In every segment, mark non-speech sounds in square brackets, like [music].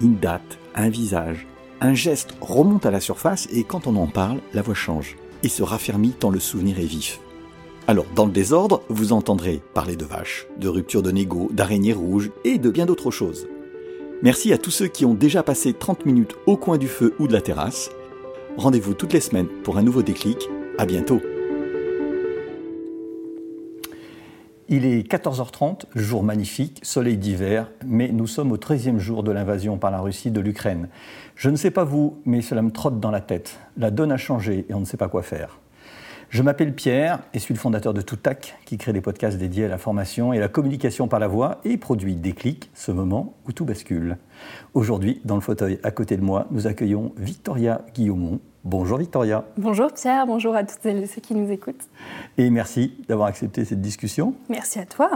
Une date, un visage, un geste remonte à la surface et quand on en parle, la voix change et se raffermit tant le souvenir est vif. Alors, dans le désordre, vous entendrez parler de vaches, de rupture de négo, d'araignées rouges et de bien d'autres choses. Merci à tous ceux qui ont déjà passé 30 minutes au coin du feu ou de la terrasse. Rendez-vous toutes les semaines pour un nouveau déclic. À bientôt. Il est 14h30, jour magnifique, soleil d'hiver, mais nous sommes au 13e jour de l'invasion par la Russie de l'Ukraine. Je ne sais pas vous, mais cela me trotte dans la tête. La donne a changé et on ne sait pas quoi faire. Je m'appelle Pierre et suis le fondateur de Toutac, qui crée des podcasts dédiés à la formation et la communication par la voix et produit Déclic, ce moment où tout bascule. Aujourd'hui, dans le fauteuil à côté de moi, nous accueillons Victoria Guillaumont. Bonjour Victoria. Bonjour Pierre, bonjour à toutes ceux qui nous écoutent. Et merci d'avoir accepté cette discussion. Merci à toi.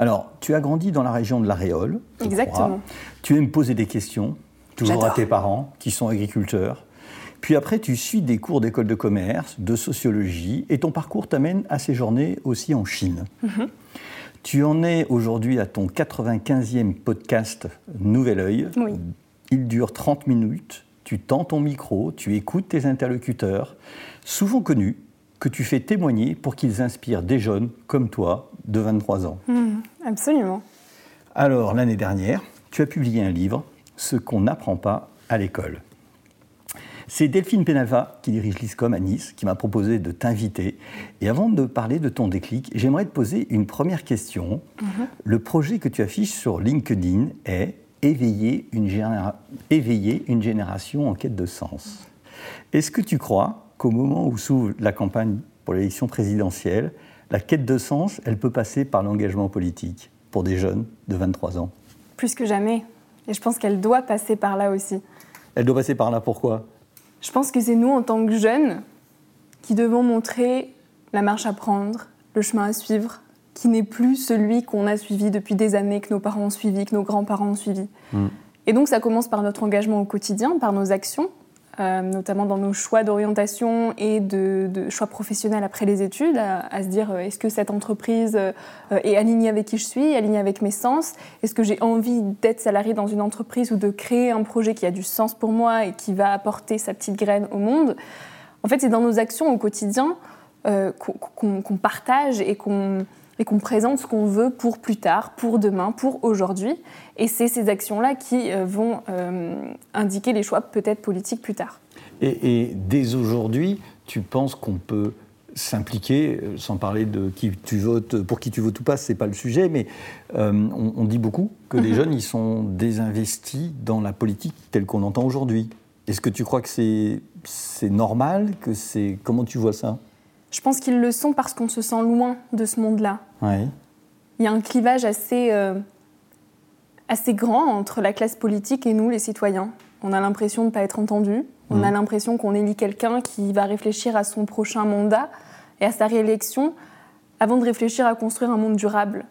Alors, tu as grandi dans la région de la Réole. Exactement. Tu aimes poser des questions, toujours à tes parents, qui sont agriculteurs. Puis après, tu suis des cours d'école de commerce, de sociologie, et ton parcours t'amène à séjourner aussi en Chine. Mhm. Tu en es aujourd'hui à ton 95e podcast Nouvel Oeil. Oui. Il dure 30 minutes tu tends ton micro, tu écoutes tes interlocuteurs, souvent connus, que tu fais témoigner pour qu'ils inspirent des jeunes comme toi de 23 ans. Mmh, absolument. Alors, l'année dernière, tu as publié un livre, Ce qu'on n'apprend pas à l'école. C'est Delphine Penalva, qui dirige l'ISCOM à Nice, qui m'a proposé de t'inviter. Et avant de parler de ton déclic, j'aimerais te poser une première question. Mmh. Le projet que tu affiches sur LinkedIn est éveiller une, éveiller une génération en quête de sens. Est-ce que tu crois qu'au moment où s'ouvre la campagne pour l'élection présidentielle, la quête de sens, elle peut passer par l'engagement politique pour des jeunes de 23 ans? Plus que jamais. Et je pense qu'elle doit passer par là aussi. Elle doit passer par là, pourquoi? Je pense que c'est nous, en tant que jeunes, qui devons montrer la marche à prendre, le chemin à suivre, qui n'est plus celui qu'on a suivi depuis des années, que nos parents ont suivi, que nos grands-parents ont suivi. Mm. Et donc ça commence par notre engagement au quotidien, par nos actions, euh, notamment dans nos choix d'orientation et de, choix professionnels après les études, à, se dire euh, est-ce que cette entreprise euh, est alignée avec qui je suis, alignée avec mes sens? Est-ce que j'ai envie d'être salarié dans une entreprise ou de créer un projet qui a du sens pour moi et qui va apporter sa petite graine au monde? En fait, c'est dans nos actions au quotidien qu'on partage et qu'on et qu'on présente ce qu'on veut pour plus tard, pour demain, pour aujourd'hui. Et c'est ces actions-là qui euh, vont euh, indiquer les choix peut-être politiques plus tard. Et, dès aujourd'hui, tu penses qu'on peut s'impliquer, euh, sans parler de qui tu votes, pour qui tu votes ou pas, c'est pas le sujet, mais on, dit beaucoup que les mhm. jeunes, ils sont désinvestis dans la politique telle qu'on entend aujourd'hui. Est-ce que tu crois que c'est normal que c'est comment tu vois ça? Je pense qu'ils le sont parce qu'on se sent loin de ce monde-là. Il y a un clivage assez, euh, assez grand entre la classe politique et nous, les citoyens. On a l'impression de ne pas être entendu. On a mm. l'impression qu'on élit quelqu'un qui va réfléchir à son prochain mandat et à sa réélection avant de réfléchir à construire un monde durable.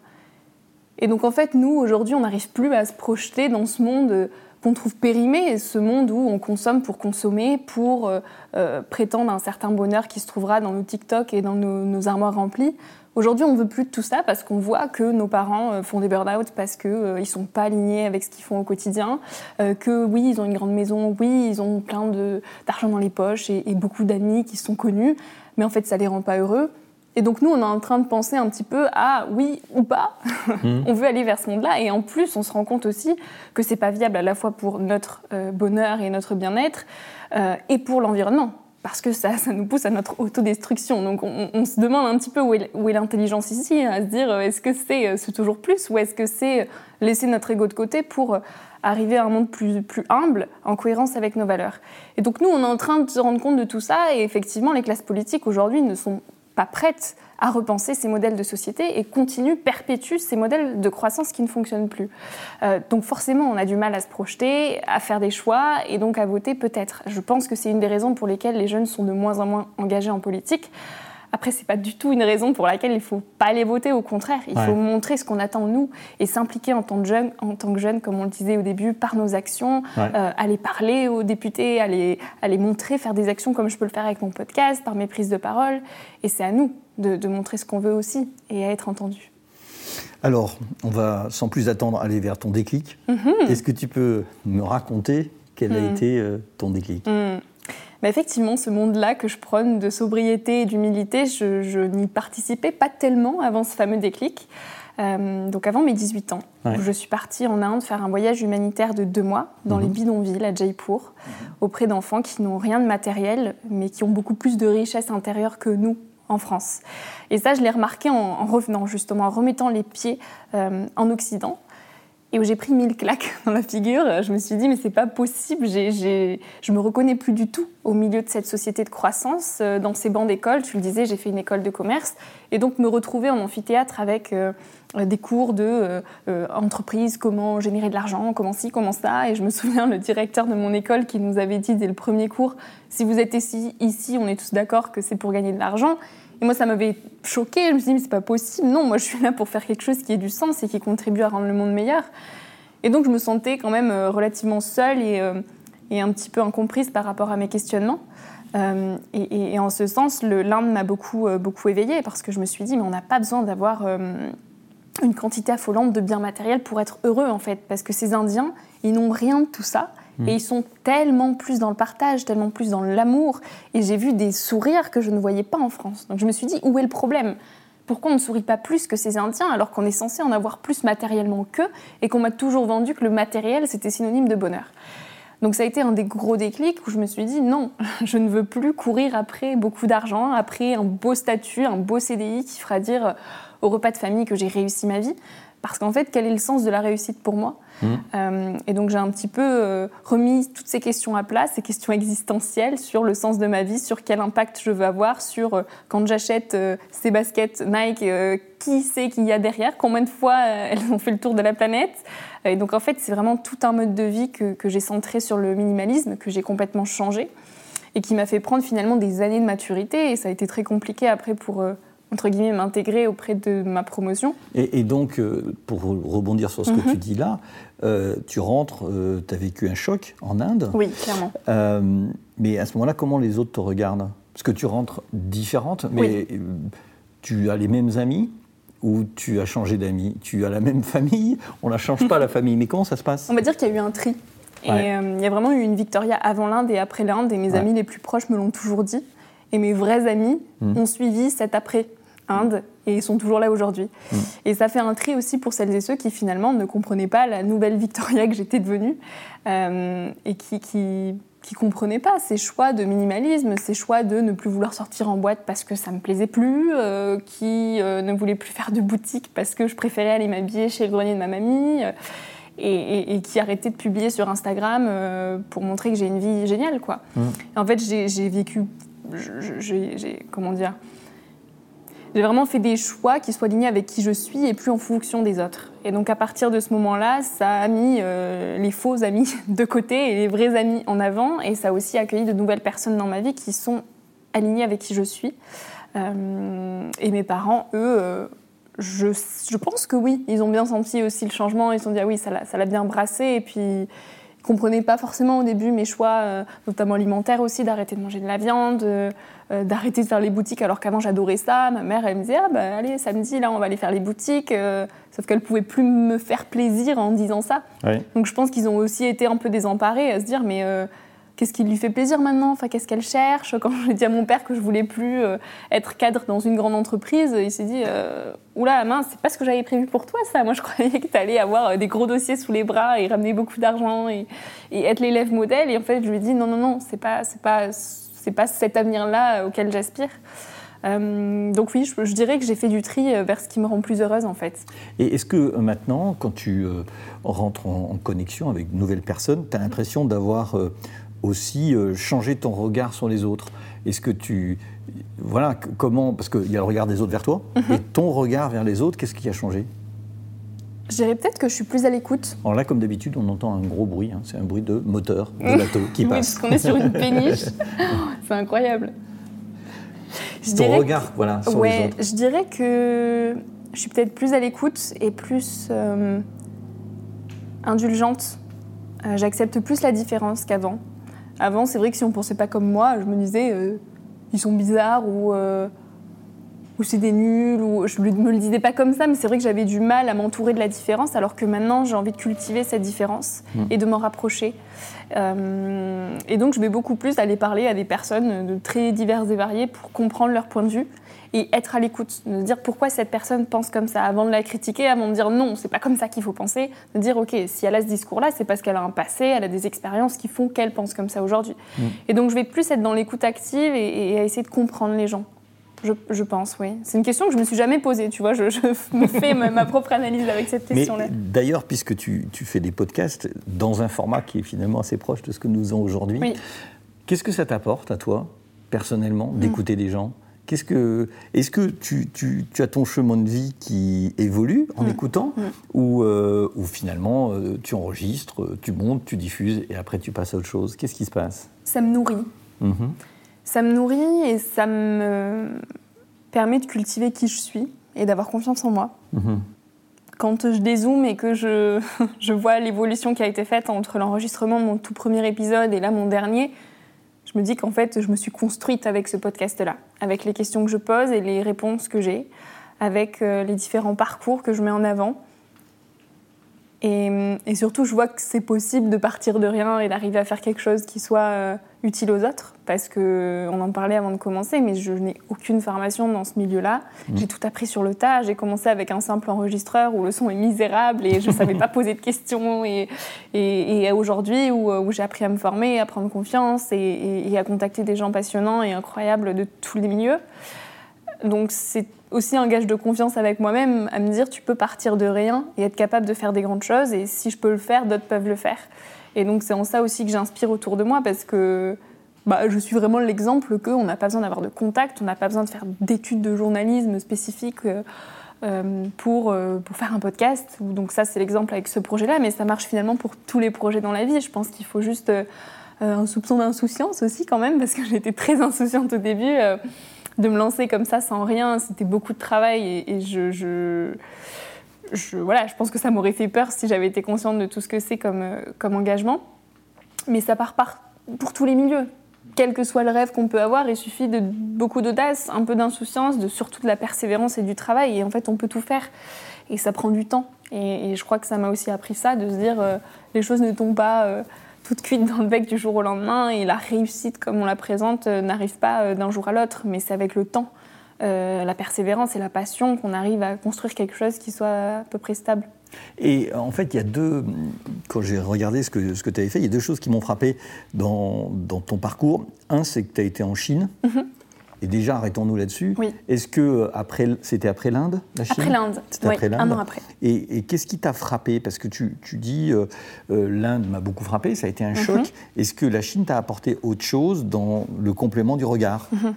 Et donc en fait, nous, aujourd'hui, on n'arrive plus à se projeter dans ce monde qu'on trouve périmé, ce monde où on consomme pour consommer, pour euh, euh, prétendre un certain bonheur qui se trouvera dans nos TikTok et dans nos, armoires remplies. Aujourd'hui, on ne veut plus de tout ça parce qu'on voit que nos parents euh, font des burn-out parce qu'ils ne sont pas alignés avec ce qu'ils font au quotidien, que oui, ils ont une grande maison, oui, ils ont plein d'argent dans les poches et, et beaucoup d'amis qui sont connus, mais en fait, ça ne les rend pas heureux. Et donc nous, on est en train de penser un petit peu à oui ou pas, [laughs] hmm. on veut aller vers ce monde-là. Et en plus, on se rend compte aussi que c'est pas viable à la fois pour notre euh, bonheur et notre bien-être euh, et pour l'environnement. Parce que ça, ça nous pousse à notre autodestruction. Donc on, se demande un petit peu où est, l'intelligence ici, à se dire euh, est-ce que c'est ce toujours plus ou est-ce que c'est laisser notre ego de côté pour arriver à un monde plus, plus humble, en cohérence avec nos valeurs. Et donc nous, on est en train de se rendre compte de tout ça, et effectivement, les classes politiques aujourd'hui ne sont pas prêtes à repenser ces modèles de société et continue, perpétue ces modèles de croissance qui ne fonctionnent plus. Euh, donc forcément, on a du mal à se projeter, à faire des choix et donc à voter peut-être. Je pense que c'est une des raisons pour lesquelles les jeunes sont de moins en moins engagés en politique. Après, c'est pas du tout une raison pour laquelle il faut pas aller voter. Au contraire, il faut montrer ce qu'on attend de nous et s'impliquer en tant que jeune, en tant que jeune, comme on le disait au début, par nos actions, euh, aller parler aux députés, aller, aller montrer, faire des actions comme je peux le faire avec mon podcast, par mes prises de parole. Et c'est à nous de, montrer ce qu'on veut aussi et à être entendu. Alors, on va sans plus attendre aller vers ton déclic. Mhm. Est-ce que tu peux me raconter quel a mhm. été euh, ton déclic? Mhm. Mais effectivement, ce monde-là que je prône de sobriété et d'humilité, je, n'y participais pas tellement avant ce fameux déclic. Euh, donc avant mes 18 ans, je suis partie en Inde faire un voyage humanitaire de deux mois dans les mhm. bidonvilles à Jaipur, mhm. auprès d'enfants qui n'ont rien de matériel, mais qui ont beaucoup plus de richesse intérieure que nous en France. Et ça, je l'ai remarqué en, revenant justement, en remettant les pieds euh, en Occident et où j'ai pris mille claques dans la figure. Je me suis dit, mais c'est pas possible, je me reconnais plus du tout au milieu de cette société de croissance, euh, dans ces bancs d'école. Tu le disais, j'ai fait une école de commerce. Et donc, me retrouver en amphithéâtre avec euh, des cours de euh, entreprise, comment générer de l'argent, comment ci, comment ça. Et je me souviens, le directeur de mon école qui nous avait dit dès le premier cours, si vous êtes ici on est tous d'accord que c'est pour gagner de l'argent. Et moi, ça m'avait choqué. Je me suis dit, mais c'est pas possible. Non, moi, je suis là pour faire quelque chose qui ait du sens et qui contribue à rendre le monde meilleur. Et donc, je me sentais quand même euh, relativement seule et, euh, et un petit peu incomprise par rapport à mes questionnements. Euh, et, en ce sens, l'Inde m'a beaucoup, beaucoup éveillée parce que je me suis dit, mais on n'a pas besoin d'avoir une quantité affolante de biens matériels pour être heureux, en fait. Parce que ces Indiens, ils n'ont rien de tout ça. Et ils sont tellement plus dans le partage, tellement plus dans l'amour. Et j'ai vu des sourires que je ne voyais pas en France. Donc je me suis dit, où est le problème? Pourquoi on ne sourit pas plus que ces Indiens alors qu'on est censé en avoir plus matériellement qu'eux et qu'on m'a toujours vendu que le matériel c'était synonyme de bonheur? Donc ça a été un des gros déclics où je me suis dit non, [laughs] je ne veux plus courir après beaucoup d'argent, après un beau statut, un beau CDI qui fera dire au repas de famille que j'ai réussi ma vie. Parce qu'en fait, quel est le sens de la réussite pour moi mmh. euh, Et donc j'ai un petit peu euh, remis toutes ces questions à plat, ces questions existentielles sur le sens de ma vie, sur quel impact je veux avoir, sur euh, quand j'achète ces baskets Nike, qui sait qu'il y a derrière, combien de fois elles ont fait le tour de la planète. Et donc en fait, c'est vraiment tout un mode de vie que, que j'ai centré sur le minimalisme, que j'ai complètement changé et qui m'a fait prendre finalement des années de maturité. Et ça a été très compliqué après pour entre guillemets, m'intégrer auprès de ma promotion. Et, donc, euh, pour rebondir sur ce que mhm. tu dis là, euh, tu rentres, euh, tu as vécu un choc en Inde. Oui, clairement. mais à ce moment-là, comment les autres te regardent? Parce que tu rentres différente, mais tu as les mêmes amis ou tu as changé d'amis? Tu as la même famille? On la change pas, la [laughs] famille. Mais comment ça se passe? On va dire qu'il y a eu un tri. Et il y a vraiment eu une Victoria avant l'Inde et après l'Inde, et mes amis les plus proches me l'ont toujours dit. Et mes vrais amis hmm. ont suivi cet après Inde et ils sont toujours là aujourd'hui. Hmm. Et ça fait un tri aussi pour celles et ceux qui finalement ne comprenaient pas la nouvelle Victoria que j'étais devenue euh, et qui, qui, qui comprenaient pas ces choix de minimalisme, ces choix de ne plus vouloir sortir en boîte parce que ça me plaisait plus, euh, qui euh, ne voulaient plus faire de boutique parce que je préférais aller m'habiller chez le grenier de ma mamie. Et, qui arrêtaient de publier sur Instagram pour montrer que j'ai une vie géniale. Quoi. Hmm. En fait, j'ai vécu j'ai, comment dire, j'ai vraiment fait des choix qui soient alignés avec qui je suis et plus en fonction des autres. Et donc à partir de ce moment-là, ça a mis euh, les faux amis [laughs] de côté et les vrais amis en avant, et ça a aussi accueilli de nouvelles personnes dans ma vie qui sont alignées avec qui je suis. Euh, et mes parents, eux, euh, je, je, pense que oui, ils ont bien senti aussi le changement. Ils se sont dit ah oui, ça l'a bien brassé, et puis comprenais pas forcément au début mes choix, euh, notamment alimentaires aussi, d'arrêter de manger de la viande, euh, euh, d'arrêter de faire les boutiques alors qu'avant j'adorais ça. Ma mère, elle me disait, ah, bah, allez, samedi, là, on va aller faire les boutiques. sauf qu'elle pouvait plus me faire plaisir en disant ça. Donc je pense qu'ils ont aussi été un peu désemparés à se dire, mais qu'est-ce qui lui fait plaisir maintenant Enfin, qu'est-ce qu'elle cherche [laughs] Quand j'ai dit à mon père que je voulais plus euh, être cadre dans une grande entreprise, il s'est dit euh, Oula, mince, c'est pas ce que j'avais prévu pour toi, ça. Moi, je croyais que tu allais avoir euh, des gros dossiers sous les bras et ramener beaucoup d'argent et, être l'élève modèle. Et en fait, je lui ai dit Non, non, non, c'est pas, c'est pas, c'est pas cet avenir-là auquel j'aspire. donc oui, je, dirais que j'ai fait du tri vers ce qui me rend plus heureuse en fait. Et est-ce que maintenant, quand tu rentres en, en, connexion avec de nouvelles personnes, tu as l'impression d'avoir aussi euh, changer ton regard sur les autres Est-ce que tu, voilà, comment, parce qu'il y a le regard des autres vers toi, mhm. et ton regard vers les autres, qu'est-ce qui a changé? Je dirais peut-être que je suis plus à l'écoute. Alors là, comme d'habitude, on entend un gros bruit. Hein. C'est un bruit de moteur de bateau qui oui, passe. parce qu'on est sur une péniche. [laughs] C'est incroyable. Je Ton regard, voilà, sur ouais, les autres. Je dirais que je suis peut-être plus à l'écoute et plus euh, indulgente. Euh, j'accepte plus la différence qu'avant. Avant, c'est vrai que si on pensait pas comme moi, je me disais, euh, ils sont bizarres ou ou c'est des nuls, ou je ne me le disais pas comme ça, mais c'est vrai que j'avais du mal à m'entourer de la différence, alors que maintenant j'ai envie de cultiver cette différence mmh. et de m'en rapprocher. Euh, et donc je vais beaucoup plus aller parler à des personnes de très diverses et variées pour comprendre leur point de vue et être à l'écoute, de dire pourquoi cette personne pense comme ça, avant de la critiquer, avant de dire non, c'est pas comme ça qu'il faut penser, de dire ok, si elle a ce discours-là, c'est parce qu'elle a un passé, elle a des expériences qui font qu'elle pense comme ça aujourd'hui. Mmh. Et donc je vais plus être dans l'écoute active et, et, essayer de comprendre les gens. Je, pense, oui. C'est une question que je me suis jamais posée, tu vois. Je, [laughs] me fais ma, propre analyse avec cette question-là. D'ailleurs, puisque tu, fais des podcasts dans un format qui est finalement assez proche de ce que nous avons aujourd'hui, qu'est-ce que ça t'apporte à toi, personnellement, mm. d'écouter des gens? Qu'est-ce que, est-ce que tu, as ton chemin de vie qui évolue en mm. écoutant, mm. Euh, ou, finalement euh, tu enregistres, tu montes, tu diffuses et après tu passes à autre chose? Qu'est-ce qui se passe? Ça me nourrit. Mm-hmm ça me nourrit et ça me permet de cultiver qui je suis et d'avoir confiance en moi. Mhm. Quand je dézoome et que je, [laughs] je vois l'évolution qui a été faite entre l'enregistrement de mon tout premier épisode et là mon dernier, je me dis qu'en fait, je me suis construite avec ce podcast-là, avec les questions que je pose et les réponses que j'ai, avec euh, les différents parcours que je mets en avant. Et, surtout, je vois que c'est possible de partir de rien et d'arriver à faire quelque chose qui soit euh, utile aux autres, parce que on en parlait avant de commencer, mais je, n'ai aucune formation dans ce milieu-là. Mmh. J'ai tout appris sur le tas. J'ai commencé avec un simple enregistreur où le son est misérable et je ne savais pas [laughs] poser de questions. Et, et, aujourd'hui, où, où j'ai appris à me former, à prendre confiance et, à contacter des gens passionnants et incroyables de tous les milieux. Donc c'est aussi un gage de confiance avec moi-même, à me dire tu peux partir de rien et être capable de faire des grandes choses, et si je peux le faire, d'autres peuvent le faire. Et donc c'est en ça aussi que j'inspire autour de moi, parce que bah, je suis vraiment l'exemple qu'on n'a pas besoin d'avoir de contact, on n'a pas besoin de faire d'études de journalisme spécifiques. Euh, euh, pour, euh, pour faire un podcast. Donc ça, c'est l'exemple avec ce projet-là, mais ça marche finalement pour tous les projets dans la vie. Je pense qu'il faut juste un soupçon d'insouciance aussi quand même, parce que [laughs] j'étais très insouciante au début de me lancer comme ça sans rien, c'était beaucoup de travail et, je, je, voilà, je pense que ça m'aurait fait peur si j'avais été consciente de tout ce que c'est comme, euh, comme engagement. Mais ça part, pour tous les milieux. Quel que soit le rêve qu'on peut avoir, il suffit de beaucoup d'audace, un peu d'insouciance, de surtout de la persévérance et du travail. Et en fait, on peut tout faire. Et ça prend du temps. Et, je crois que ça m'a aussi appris ça, de se dire euh, les choses ne tombent pas. Euh, toute cuite dans le bec du jour au lendemain et la réussite comme on la présente euh, n'arrive pas euh, d'un jour à l'autre, mais c'est avec le temps, euh, la persévérance et la passion qu'on arrive à construire quelque chose qui soit à peu près stable. Et en fait, il y a deux, quand j'ai regardé ce que, ce que tu avais fait, il y a deux choses qui m'ont frappé dans, dans, ton parcours. Un, c'est que tu as été en Chine. Mm-hmm. Et déjà, arrêtons-nous là-dessus. Oui. Est-ce que après, c'était après l'Inde, la Chine? Après l'Inde. C'était après l'Inde. Un an après. Et, qu'est-ce qui t'a frappé? Parce que tu, tu dis, euh, euh, l'Inde m'a beaucoup frappé, ça a été un mhm. choc. Est-ce que la Chine t'a apporté autre chose dans le complément du regard? Mhm.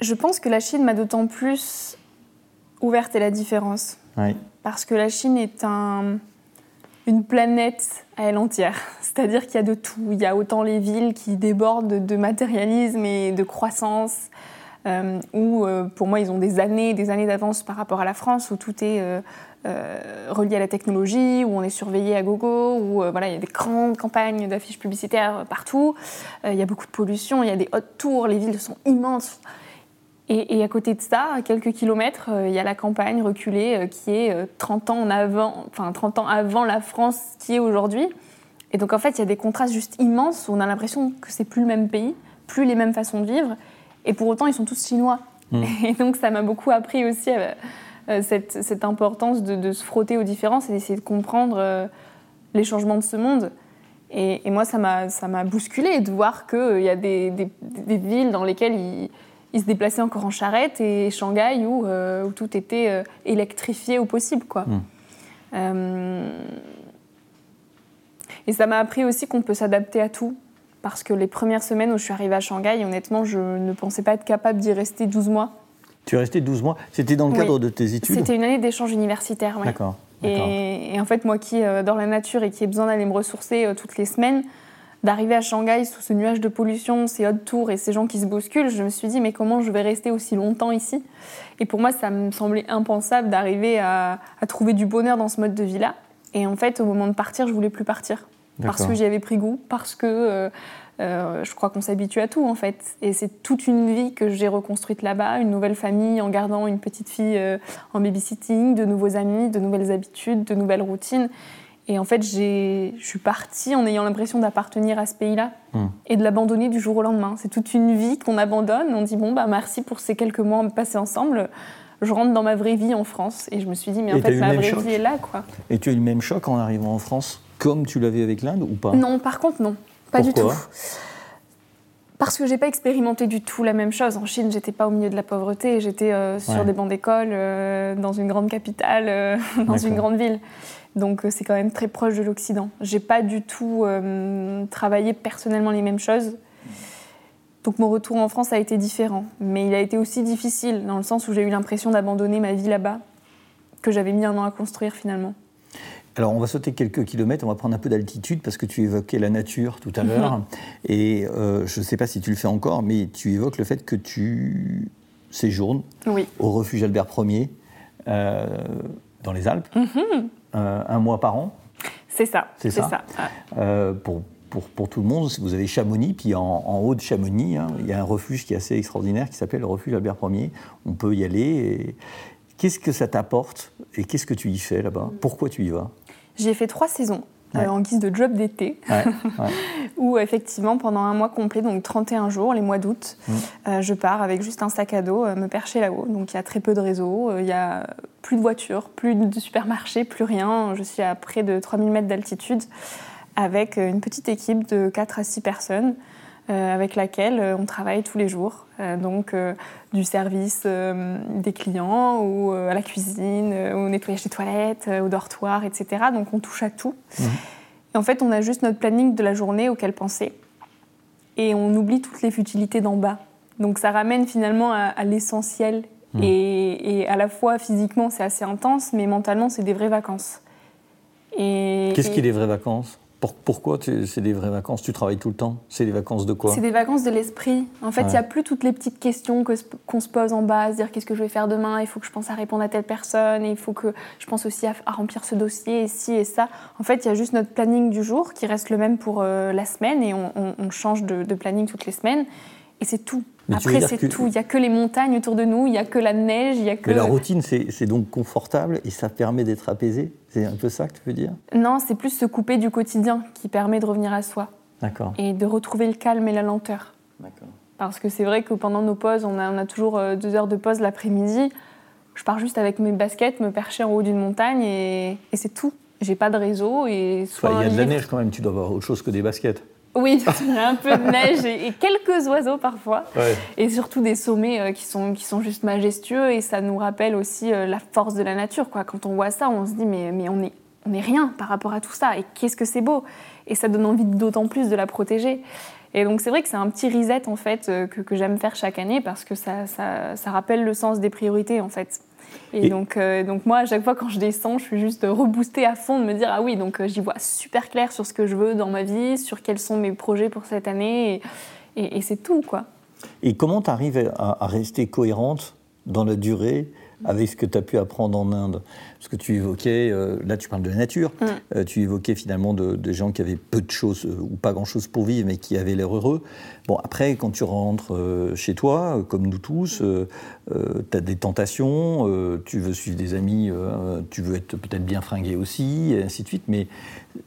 Je pense que la Chine m'a d'autant plus ouverte à la différence. Oui. Parce que la Chine est un une planète à elle entière. C'est-à-dire qu'il y a de tout. Il y a autant les villes qui débordent de matérialisme et de croissance, euh, où euh, pour moi ils ont des années, des années d'avance par rapport à la France, où tout est euh, relié à la technologie, où on est surveillé à gogo, où voilà, il y a des grandes campagnes d'affiches publicitaires partout, il y a beaucoup de pollution, il y a des hautes tours, les villes sont immenses. Et, à côté de ça, à quelques kilomètres, il y a la campagne reculée qui est 30 ans, avant, enfin, 30 ans avant la France qui est aujourd'hui. Et donc en fait, il y a des contrastes juste immenses où on a l'impression que c'est plus le même pays, plus les mêmes façons de vivre. Et pour autant, ils sont tous chinois. Mmh. [laughs] Et donc ça m'a beaucoup appris aussi cette, cette, importance de, se frotter aux différences et d'essayer de comprendre les changements de ce monde. Et, moi, ça m'a bousculé de voir qu'il y a des, des, des, villes dans lesquelles ils ils se déplaçaient encore en charrette et Shanghai où, euh, où tout était euh, électrifié au possible. Quoi. Hmm. Euh, et ça m'a appris aussi qu'on peut s'adapter à tout. Parce que les premières semaines où je suis arrivée à Shanghai, honnêtement, je ne pensais pas être capable d'y rester 12 mois. Tu es resté 12 mois? C'était dans le cadre de tes études? C'était une année d'échange universitaire, oui. D'accord. Et, en fait, moi qui euh, adore la nature et qui ai besoin d'aller me ressourcer euh, toutes les semaines, d'arriver à Shanghai sous ce nuage de pollution, ces hautes tours et ces gens qui se bousculent, je me suis dit, mais comment je vais rester aussi longtemps ici? Et pour moi, ça me semblait impensable d'arriver à, trouver du bonheur dans ce mode de vie-là. Et en fait, au moment de partir, je voulais plus partir. Parce que j'y avais pris goût, parce que euh, euh, je crois qu'on s'habitue à tout en fait. Et c'est toute une vie que j'ai reconstruite là-bas, une nouvelle famille en gardant une petite fille euh, en babysitting, de nouveaux amis, de nouvelles habitudes, de nouvelles routines. Et en fait, je suis partie en ayant l'impression d'appartenir à ce pays-là hmm. et de l'abandonner du jour au lendemain. C'est toute une vie qu'on abandonne. On dit bon, bah merci pour ces quelques mois passés ensemble. Je rentre dans ma vraie vie en France. Et je me suis dit, mais en fait, ma vraie vie est là. Quoi. Et tu as eu le même choc en arrivant en France, comme tu l'avais avec l'Inde ou pas? Non, par contre, non. Pas du tout. Parce que j'ai pas expérimenté du tout la même chose. En Chine, j'étais pas au milieu de la pauvreté, j'étais euh, sur des bancs d'école, euh, dans une grande capitale, euh, [laughs] dans une grande ville. Donc c'est quand même très proche de l'Occident. J'ai pas du tout travaillé personnellement les mêmes choses. Donc mon retour en France a été différent, mais il a été aussi difficile dans le sens où j'ai eu l'impression d'abandonner ma vie là-bas, que j'avais mis un an à construire finalement. Alors, on va sauter quelques kilomètres, on va prendre un peu d'altitude parce que tu évoquais la nature tout à mhm. l'heure. Et euh, je ne sais pas si tu le fais encore, mais tu évoques le fait que tu séjournes au refuge Albert Ier euh, dans les Alpes, mhm. euh, un mois par an. C'est ça. C'est ça. pour, pour, pour, tout le monde, vous avez Chamonix, puis en, haut de Chamonix, hein, il y a un refuge qui est assez extraordinaire qui s'appelle le refuge Albert Ier. On peut y aller. Qu'est-ce que ça t'apporte et qu'est-ce que tu y fais là-bas? Pourquoi tu y vas? J'y ai fait trois saisons. Euh, en guise de job d'été, [laughs] où effectivement pendant un mois complet, donc 31 jours, les mois d'août, mm. euh, je pars avec juste un sac à dos, euh, me percher là-haut. Donc il y a très peu de réseaux, il y a plus de voitures, plus de supermarchés, plus rien. Je suis à près de 3000 mètres d'altitude avec une petite équipe de 4 à 6 personnes. Avec laquelle on travaille tous les jours. donc du service euh, des clients ou euh, à la cuisine, euh, au nettoyage des toilettes, au dortoir, etc. Donc on touche à tout. Mhm. Et en fait, on a juste notre planning de la journée auquel penser. Et on oublie toutes les futilités d'en bas. Donc ça ramène finalement à, l'essentiel. Mhm. Et, et, à la fois physiquement, c'est assez intense, mais mentalement, c'est des vraies vacances. Qu'est-ce qui est des vraies vacances? Pourquoi c'est des vraies vacances? Tu travailles tout le temps? C'est des vacances de quoi? C'est des vacances de l'esprit. En fait, il n'y a plus toutes les petites questions qu'on se pose en bas, se dire qu'est-ce que je vais faire demain, il faut que je pense à répondre à telle personne, il faut que je pense aussi à, remplir ce dossier, et ci et ça. En fait, il y a juste notre planning du jour qui reste le même pour euh, la semaine et on, change de, de planning toutes les semaines. Et c'est tout. Après, c'est tout. Il n'y a que les montagnes autour de nous, il n'y a que la neige, il y a que... Mais la routine, c'est donc confortable et ça permet d'être apaisé? C'est un peu ça que tu veux dire? Non, c'est plus se couper du quotidien qui permet de revenir à soi. D'accord. Et de retrouver le calme et la lenteur. D'accord. Parce que c'est vrai que pendant nos pauses, on a, on a toujours euh, deux heures de pause l'après-midi. Je pars juste avec mes baskets, me percher en haut d'une montagne et, et c'est tout. J'ai pas de réseau et soit. Il y a de la neige quand même, tu dois avoir autre chose que des baskets. Oui, il y a un peu de neige et, quelques oiseaux parfois. Et surtout des sommets euh, qui, sont, qui sont juste majestueux et ça nous rappelle aussi euh, la force de la nature. Quoi. Quand on voit ça, on se dit mais, mais on n'est on est rien par rapport à tout ça et qu'est-ce que c'est beau Et ça donne envie d'autant plus de la protéger. Et donc c'est vrai que c'est un petit reset en fait euh, que, que j'aime faire chaque année parce que ça, ça, ça rappelle le sens des priorités en fait. Et, Donc, euh, donc moi, à chaque fois quand je descends, je suis juste reboostée à fond de me dire ah oui, donc euh, j'y vois super clair sur ce que je veux dans ma vie, sur quels sont mes projets pour cette année, et, c'est tout quoi. Et comment tu arrives à, à, rester cohérente dans la durée avec ce que tu as pu apprendre en Inde? Parce que tu évoquais, euh, là tu parles de la nature, mm. euh, tu évoquais finalement de, gens qui avaient peu de choses euh, ou pas grand-chose pour vivre, mais qui avaient l'air heureux. Bon, après, quand tu rentres chez toi, comme nous tous, tu as des tentations, tu veux suivre des amis, tu veux être peut-être bien fringué aussi, et ainsi de suite. Mais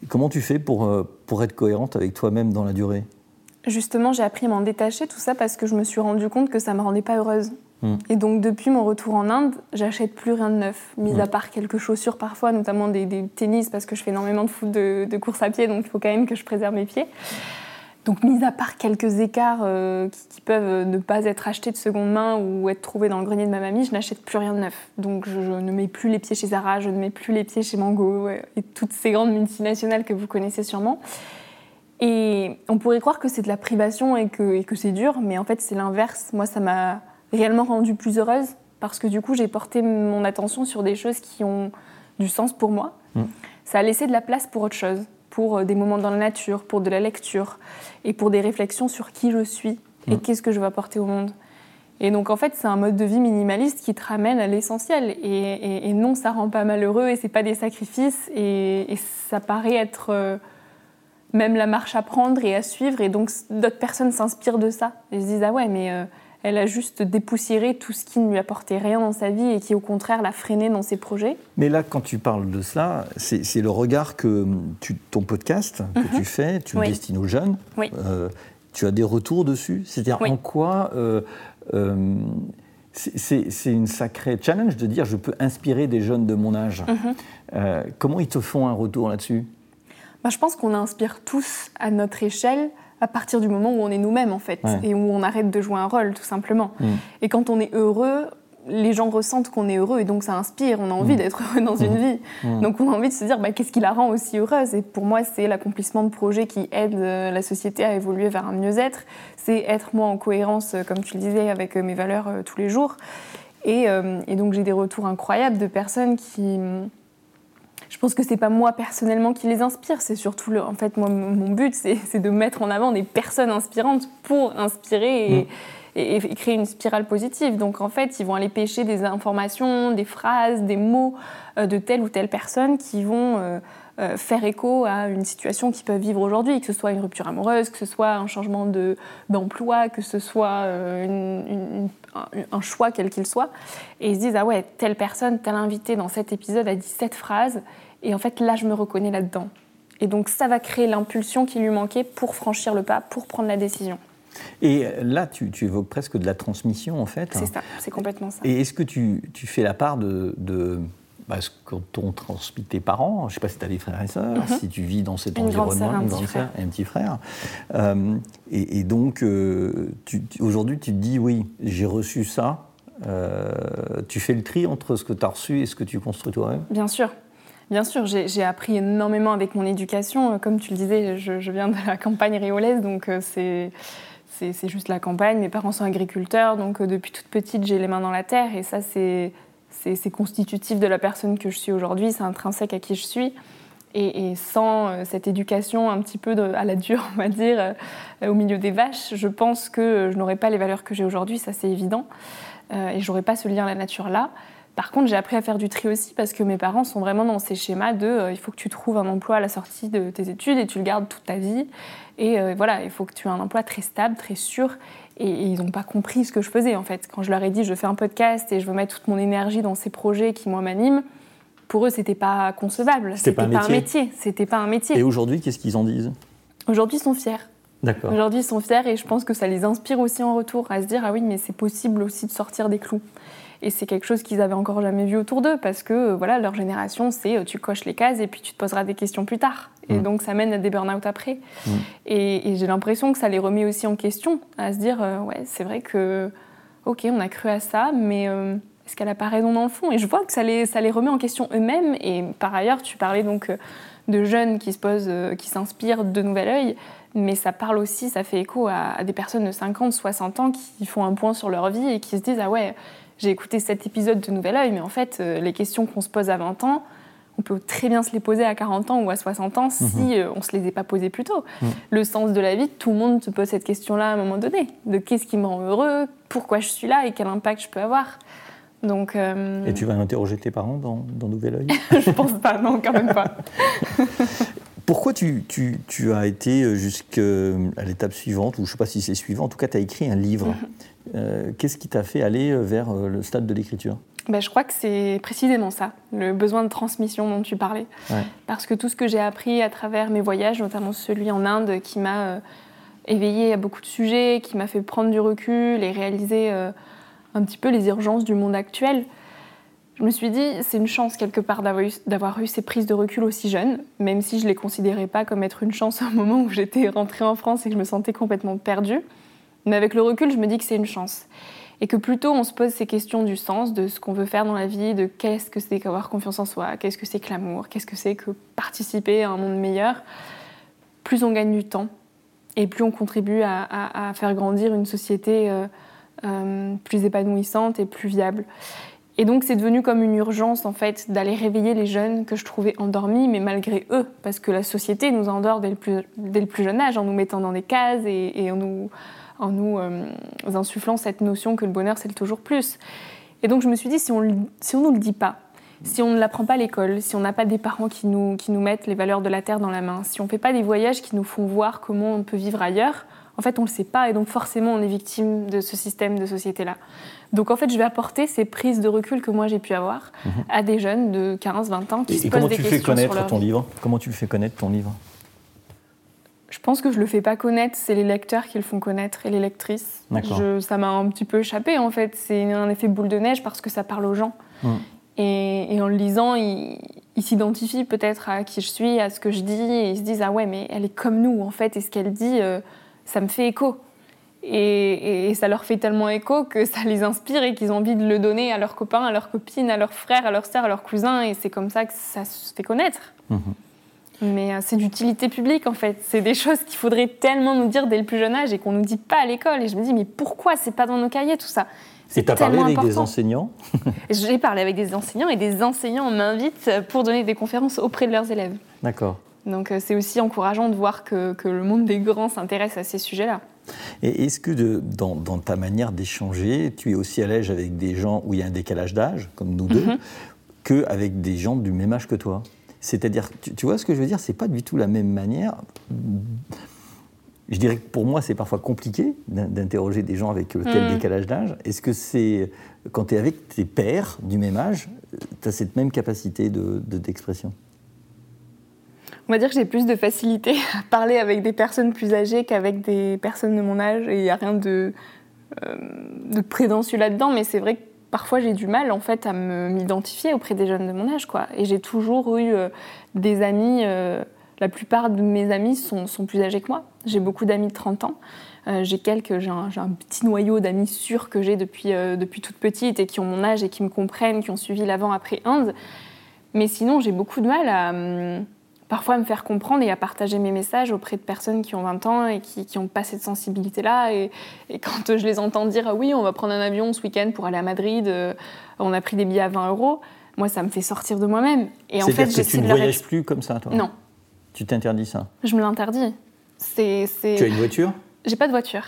comment tu fais pour, pour être cohérente avec toi-même dans la durée? Justement, j'ai appris à m'en détacher, tout ça parce que je me suis rendu compte que ça ne me rendait pas heureuse. Et donc depuis mon retour en Inde, j'achète plus rien de neuf, mis à part quelques chaussures parfois, notamment des, tennis parce que je fais énormément de foot de, course à pied, donc il faut quand même que je préserve mes pieds. Donc mis à part quelques écarts euh, qui, peuvent ne pas être achetés de seconde main ou être trouvés dans le grenier de ma mamie, je n'achète plus rien de neuf. Donc je, ne mets plus les pieds chez Zara, je ne mets plus les pieds chez Mango et toutes ces grandes multinationales que vous connaissez sûrement. Et on pourrait croire que c'est de la privation et que, et que c'est dur, mais en fait c'est l'inverse. Moi, ça m'a réellement rendue plus heureuse parce que du coup, j'ai porté mon attention sur des choses qui ont du sens pour moi. Mm. Ça a laissé de la place pour autre chose, pour euh, des moments dans la nature, pour de la lecture et pour des réflexions sur qui je suis et mm. qu'est-ce que je veux apporter au monde. Et donc en fait, c'est un mode de vie minimaliste qui te ramène à l'essentiel. Et, non, ça rend pas malheureux et c'est pas des sacrifices. Et, ça paraît être euh, même la marche à prendre et à suivre. Et donc d'autres personnes s'inspirent de ça. Et se disent ah ouais, mais euh, elle a juste dépoussiéré tout ce qui ne lui apportait rien dans sa vie et qui au contraire l'a freiné dans ses projets. Mais là, quand tu parles de cela, c'est le regard que tu, ton podcast que mhm. tu fais, tu le destines aux jeunes. Oui. Euh, tu as des retours dessus C'est-à-dire en quoi euh, c'est une sacrée challenge de dire je peux inspirer des jeunes de mon âge. Mhm. Euh, comment ils te font un retour là-dessus? Bah, Je pense qu'on inspire tous à notre échelle à partir du moment où on est nous-mêmes en fait et où on arrête de jouer un rôle tout simplement. Mm. Et quand on est heureux, les gens ressentent qu'on est heureux et donc ça inspire, on a envie mm. d'être heureux dans une mm. vie. Mm. Donc on a envie de se dire bah, qu'est-ce qui la rend aussi heureuse? Et pour moi, c'est l'accomplissement de projets qui aident euh, la société à évoluer vers un mieux-être. C'est être moi en cohérence, euh, comme tu le disais, avec euh, mes valeurs tous les jours. Et, et donc j'ai des retours incroyables de personnes qui... Je pense que c'est pas moi personnellement qui les inspire, c'est surtout le, en fait moi mon but c'est de mettre en avant des personnes inspirantes pour inspirer et, et, créer une spirale positive. Donc en fait, ils vont aller pêcher des informations, des phrases, des mots euh, de telle ou telle personne qui vont euh, euh, faire écho à une situation qu'ils peuvent vivre aujourd'hui, que ce soit une rupture amoureuse, que ce soit un changement d'emploi, que ce soit un, choix quel qu'il soit. Et ils se disent, ah ouais, telle personne, tel invité dans cet épisode a dit cette phrase, et en fait là, je me reconnais là-dedans. Et donc ça va créer l'impulsion qui lui manquait pour franchir le pas, pour prendre la décision. Et là, tu, évoques presque de la transmission, en fait. C'est ça, c'est complètement ça. Et est-ce que tu, fais la part de, bah, ce qu'ont transmis tes parents Je ne sais pas si tu as des frères et sœurs, mhm. si tu vis dans cet environnement, un, petit frère. et un petit frère. Euh, et, donc, euh, aujourd'hui, tu te dis, oui, j'ai reçu ça. Euh, tu fais le tri entre ce que tu as reçu et ce que tu construis toi-même? Bien sûr. Bien sûr, j'ai appris énormément avec mon éducation. Comme tu le disais, je, je viens de la campagne riolaise, donc c'est c'est juste la campagne. Mes parents sont agriculteurs, donc euh, depuis toute petite, j'ai les mains dans la terre. Et ça, c'est constitutif de la personne que je suis aujourd'hui, c'est intrinsèque à qui je suis. Et, sans euh, cette éducation un petit peu à la dure, on va dire, euh, au milieu des vaches, je pense que je n'aurais pas les valeurs que j'ai aujourd'hui, ça c'est évident. et je n'aurais pas ce lien à la nature là. Par contre, j'ai appris à faire du tri aussi parce que mes parents sont vraiment dans ces schémas de euh, il faut que tu trouves un emploi à la sortie de tes études et tu le gardes toute ta vie. Et euh, voilà, il faut que tu aies un emploi très stable, très sûr. Et, ils n'ont pas compris ce que je faisais en fait. Quand je leur ai dit je fais un podcast et je veux mettre toute mon énergie dans ces projets qui moi m'animent, pour eux c'était pas concevable. C'était pas, pas, un métier. C'était pas un métier. Et aujourd'hui, qu'est-ce qu'ils en disent? Aujourd'hui, ils sont fiers. D'accord. Aujourd'hui, ils sont fiers et je pense que ça les inspire aussi en retour à se dire ah oui, mais c'est possible aussi de sortir des clous. Et c'est quelque chose qu'ils avaient encore jamais vu autour d'eux parce que euh, voilà, leur génération, c'est euh, tu coches les cases et puis tu te poseras des questions plus tard. Et mm. donc ça mène à des burn-out après. Mm. Et, j'ai l'impression que ça les remet aussi en question, à se dire euh, ouais, c'est vrai que ok, on a cru à ça, mais est-ce qu'elle a pas raison dans le fond? Et je vois que ça les, ça les remet en question eux-mêmes. Et par ailleurs, tu parlais donc de jeunes qui se posent, qui s'inspirent de Nouvel Oeil mais ça parle aussi, ça fait écho à, à, des personnes de 50, 60 ans qui font un point sur leur vie et qui se disent Ah ouais, j'ai écouté cet épisode de Nouvel Oeil, mais en fait, euh, les questions qu'on se pose à 20 ans, on peut très bien se les poser à 40 ans ou à 60 ans si mhm. euh, on ne se les est pas posées plus tôt. Mhm. Le sens de la vie, tout le monde se pose cette question-là à un moment donné, de qu'est-ce qui me rend heureux, pourquoi je suis là et quel impact je peux avoir. Donc, euh, Et tu vas interroger tes parents dans, dans Nouvel Oeil? [laughs] Je pense pas, non, quand même pas. [laughs] Pourquoi tu, tu, tu, as été jusqu'à l'étape suivante, ou je ne sais pas si c'est suivant, en tout cas tu as écrit un livre. Mhm. Euh, qu'est-ce qui t'a fait aller euh, vers euh, le stade de l'écriture? Ben, Je crois que c'est précisément ça, le besoin de transmission dont tu parlais. Parce que tout ce que j'ai appris à travers mes voyages, notamment celui en Inde, qui m'a éveillé à beaucoup de sujets, qui m'a fait prendre du recul et réaliser un petit peu les urgences du monde actuel, je me suis dit, c'est une chance quelque part d'avoir eu, ces prises de recul aussi jeunes, même si je ne les considérais pas comme être une chance [laughs] au moment où j'étais rentrée en France et que je me sentais complètement perdue. Mais avec le recul, je me dis que c'est une chance. Et que plutôt on se pose ces questions du sens, de ce qu'on veut faire dans la vie, de qu'est-ce que c'est qu'avoir confiance en soi, qu'est-ce que c'est que l'amour, qu'est-ce que c'est que participer à un monde meilleur, plus on gagne du temps et plus on contribue à, faire grandir une société euh, euh, plus épanouissante et plus viable. Et donc c'est devenu comme une urgence en fait d'aller réveiller les jeunes que je trouvais endormis, mais malgré eux, parce que la société nous endort dès le plus, dès le plus jeune âge en nous mettant dans des cases et, en nous, en nous euh, insufflant cette notion que le bonheur c'est le toujours plus. Et donc je me suis dit si on si on nous le dit pas, si on ne l'apprend pas à l'école, si on n'a pas des parents qui nous, qui nous mettent les valeurs de la terre dans la main, si on ne fait pas des voyages qui nous font voir comment on peut vivre ailleurs, en fait, on ne le sait pas et donc forcément, on est victime de ce système de société-là. Donc en fait, je vais apporter ces prises de recul que moi j'ai pu avoir mhm. à des jeunes de 15, 20 ans qui se posent des questions. Comment tu fais connaître ton livre? Comment tu le fais connaître ton livre? Je pense que je le fais pas connaître, c'est les lecteurs qui le font connaître et les lectrices. Je, ça m'a un petit peu échappé en fait. C'est un effet boule de neige parce que ça parle aux gens. Mhm. Et, en le lisant, ils, s'identifient peut-être à qui je suis, à ce que je dis, et ils se disent ah ouais mais elle est comme nous en fait, et ce qu'elle dit, euh, ça me fait écho. Et, ça leur fait tellement écho que ça les inspire et qu'ils ont envie de le donner à leurs copains, à leurs copines, à leurs frères, à leurs sœurs, à leurs cousins. Et c'est comme ça que ça se fait connaître. Mhm. Mais euh, c'est d'utilité publique en fait. C'est des choses qu'il faudrait tellement nous dire dès le plus jeune âge et qu'on nous dit pas à l'école. Et je me dis mais pourquoi c'est pas dans nos cahiers tout ça? Et tu as parlé avec des enseignants? [laughs] J'ai parlé avec des enseignants et des enseignants m'invitent pour donner des conférences auprès de leurs élèves. D'accord. Donc euh, c'est aussi encourageant de voir que, le monde des grands s'intéresse à ces sujets-là. Et est-ce que de, dans, ta manière d'échanger, tu es aussi à l'aise avec des gens où il y a un décalage d'âge, comme nous deux, mhm. qu'avec des gens du même âge que toi? C'est-à-dire, tu, vois ce que je veux dire? C'est pas du tout la même manière. Je dirais que pour moi, c'est parfois compliqué d'interroger des gens avec tel mhm. décalage d'âge. Est-ce que c'est, quand tu es avec tes pères du même âge, tu as cette même capacité d'expression de, on va dire que j'ai plus de facilité [laughs] à parler avec des personnes plus âgées qu'avec des personnes de mon âge. Et il n'y a rien de, euh, de prédentieux là-dedans, mais c'est vrai que parfois j'ai du mal en fait à m'identifier auprès des jeunes de mon âge. Quoi. Et j'ai toujours eu euh, des amis, euh, la plupart de mes amis sont, sont plus âgés que moi. J'ai beaucoup d'amis de 30 ans. j'ai quelques, j'ai un, petit noyau d'amis sûrs que j'ai depuis, depuis toute petite et qui ont mon âge et qui me comprennent, qui ont suivi l'avant-après Inde. Mais sinon, j'ai beaucoup de mal à hum, parfois à me faire comprendre et à partager mes messages auprès de personnes qui ont 20 ans et qui n'ont pas cette sensibilité-là. Et, quand je les entends dire ah oui, on va prendre un avion ce week-end pour aller à Madrid, euh, on a pris des billets à 20 euros, moi ça me fait sortir de moi-même. Et en fait, que tu ne voyages plus comme ça, toi Non. Tu t'interdis ça Je me l'interdis. C'est, Tu as une voiture? J'ai pas de voiture.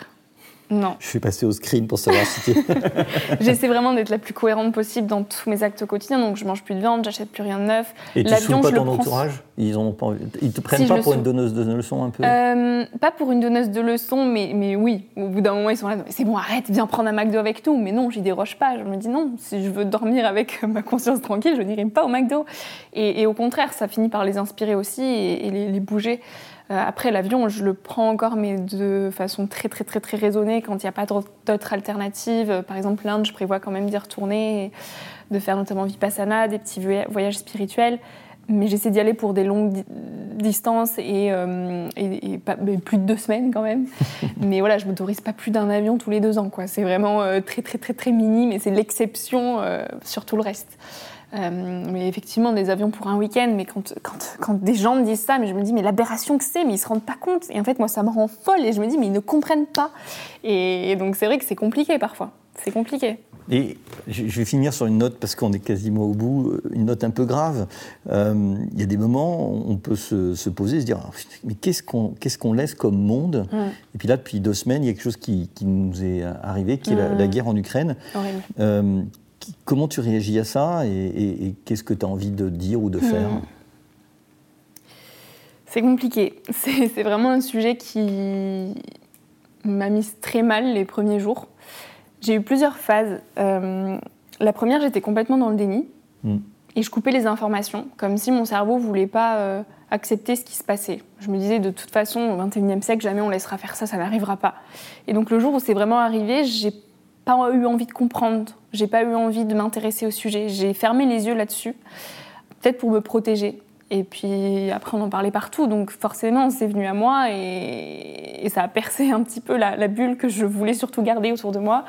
Non. Je suis passée au screen pour savoir si tu. [laughs] J'essaie vraiment d'être la plus cohérente possible dans tous mes actes quotidiens. Donc, je mange plus de viande, j'achète plus rien de neuf. Et tu ne pas ton entourage Ils ont Ils te prennent pas pour une donneuse de leçons un peu? Euh, Pas pour une donneuse de leçons, mais, mais oui. Au bout d'un moment, ils sont là. C'est bon, arrête, viens prendre un McDo avec nous. Mais non, j'y déroge pas. Je me dis non, si je veux dormir avec [laughs] ma conscience tranquille, je n'irai pas au McDo. Et, au contraire, ça finit par les inspirer aussi et, les, les bouger. Euh, après, l'avion, je le prends encore, mais de façon très, très, très, très raisonnée quand il n'y a pas d'autres alternatives. Par exemple, l'Inde, je prévois quand même d'y retourner, de faire notamment Vipassana, des petits voyages spirituels. Mais j'essaie d'y aller pour des longues distances et, euh, plus de deux semaines quand même. [laughs] mais voilà, je ne m'autorise pas plus d'un avion tous les deux ans. C'est vraiment euh, très, très, très, très minime et c'est l'exception sur tout le reste. Euh, mais effectivement, des avions pour un week-end, mais quand, quand, quand, des gens me disent ça, mais je me dis, mais l'aberration que c'est, mais ils se rendent pas compte. Et en fait, moi, ça me rend folle et je me dis, mais ils ne comprennent pas. Et, donc, c'est vrai que c'est compliqué parfois. C'est compliqué. Et je vais finir sur une note, parce qu'on est quasiment au bout, euh, une note un peu grave. Euh, il y a des moments où on peut se, se poser, se dire, ah, mais qu'est-ce qu'on qu'est-ce qu'on laisse comme monde mm. Et puis là, depuis deux semaines, il y a quelque chose qui, qui nous est arrivé, qui est la, la, guerre en Ukraine. Euh, comment tu réagis à ça et, qu'est-ce que tu as envie de dire ou de faire hmm. C'est compliqué. [laughs] C'est vraiment un sujet qui m'a mise très mal les premiers jours. J'ai eu plusieurs phases. Euh, la première, j'étais complètement dans le déni hmm. et je coupais les informations, comme si mon cerveau voulait pas euh, accepter ce qui se passait. Je me disais, de toute façon, au XXIe siècle, jamais on laissera faire ça, ça n'arrivera pas. Et donc le jour où c'est vraiment arrivé, j'ai pas eu envie de comprendre, j'ai pas eu envie de m'intéresser au sujet. J'ai fermé les yeux là-dessus, peut-être pour me protéger. Et puis après, on en parlait partout, donc forcément, c'est venu à moi et, ça a percé un petit peu la, bulle que je voulais surtout garder autour de moi.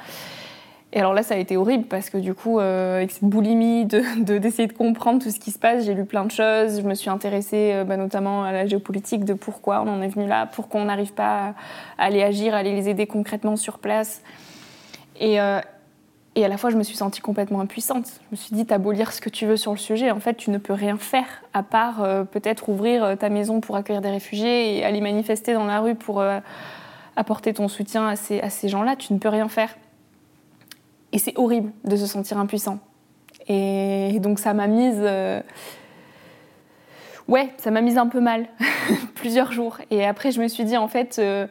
Et alors là, ça a été horrible parce que du coup, euh, avec cette boulimie de, d'essayer de, comprendre tout ce qui se passe, j'ai lu plein de choses. Je me suis intéressée euh, bah, notamment à la géopolitique, de pourquoi on en est venu là, pourquoi on n'arrive pas à, aller agir, à aller les aider concrètement sur place. Et, euh, et à la fois, je me suis sentie complètement impuissante. Je me suis dit, t'as ce que tu veux sur le sujet, en fait, tu ne peux rien faire, à part peut-être ouvrir ta maison pour accueillir des réfugiés et aller manifester dans la rue pour apporter ton soutien à ces, à ces gens-là. Tu ne peux rien faire. Et c'est horrible de se sentir impuissant. Et donc ça m'a mise... Euh, ouais, ça m'a mise un peu mal, [laughs] plusieurs jours. Et après, je me suis dit, en fait, euh,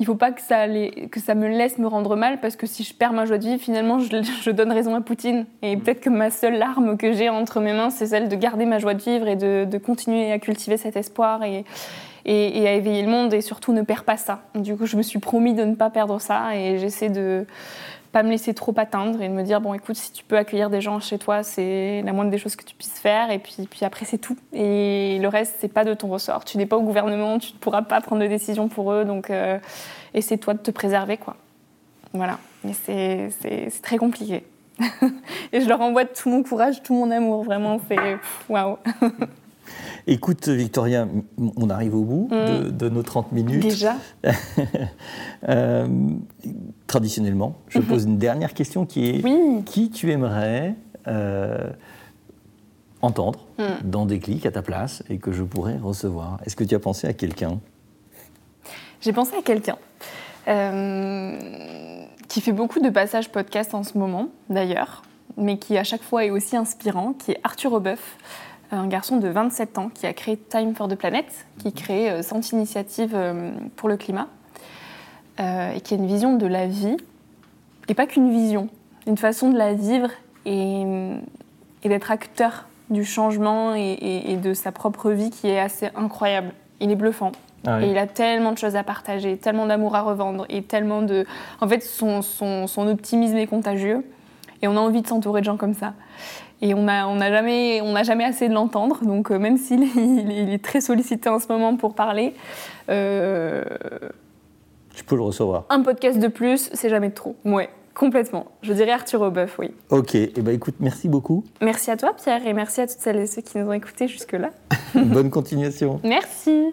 il faut pas que ça, que ça me laisse me rendre mal, parce que si je perds ma joie de vivre, finalement, [laughs] je, donne raison à Poutine. Et mm. peut-être que ma seule larme que j'ai entre mes mains, c'est celle de garder ma joie de vivre et de, de continuer à cultiver cet espoir. Et, et, à éveiller le monde et surtout ne perds pas ça. Du coup, je me suis promis de ne pas perdre ça et j'essaie de pas me laisser trop atteindre et de me dire bon écoute si tu peux accueillir des gens chez toi c'est la moindre des choses que tu puisses faire. Et puis, puis après c'est tout. Et le reste c'est pas de ton ressort. Tu n'es pas au gouvernement tu ne pourras pas prendre de décisions pour eux. Donc euh, essaie toi de te préserver quoi. Voilà. Mais c'est très compliqué. [laughs] Et je leur envoie tout mon courage tout mon amour. Vraiment c'est waouh [laughs] Écoute, Victoria, on arrive au bout de, mm. nos 30 minutes. Déjà [laughs] euh, Traditionnellement, je pose une dernière question qui est qui tu aimerais euh, entendre mm. dans des clics à ta place et que je pourrais recevoir? Est-ce que tu as pensé à quelqu'un? J'ai pensé à quelqu'un. Euh, qui fait beaucoup de passages podcast en ce moment, d'ailleurs, mais qui à chaque fois est aussi inspirant, qui est Arthur Obeuf un garçon de 27 ans qui a créé Time for the Planet, qui crée euh, Centre Initiative euh, pour le climat, euh, et qui a une vision de la vie, et pas qu'une vision, une façon de la vivre et, d'être acteur du changement et, de sa propre vie qui est assez incroyable. Il est bluffant. Ah et il a tellement de choses à partager, tellement d'amour à revendre et tellement de... En fait, son, son optimisme est contagieux et on a envie de s'entourer de gens comme ça. Et on n'a on a jamais, on jamais assez de l'entendre. Donc euh, même s'il [laughs] est, il est, très sollicité en ce moment pour parler, euh, tu peux le recevoir. Un podcast de plus, c'est jamais trop. Ouais. Complètement. Je dirais Arthur Aubeuf, oui. Ok. Et eh ben, écoute, merci beaucoup. Merci à toi, Pierre, et merci à toutes celles et ceux qui nous ont écoutés jusque-là. [laughs] Bonne continuation. merci.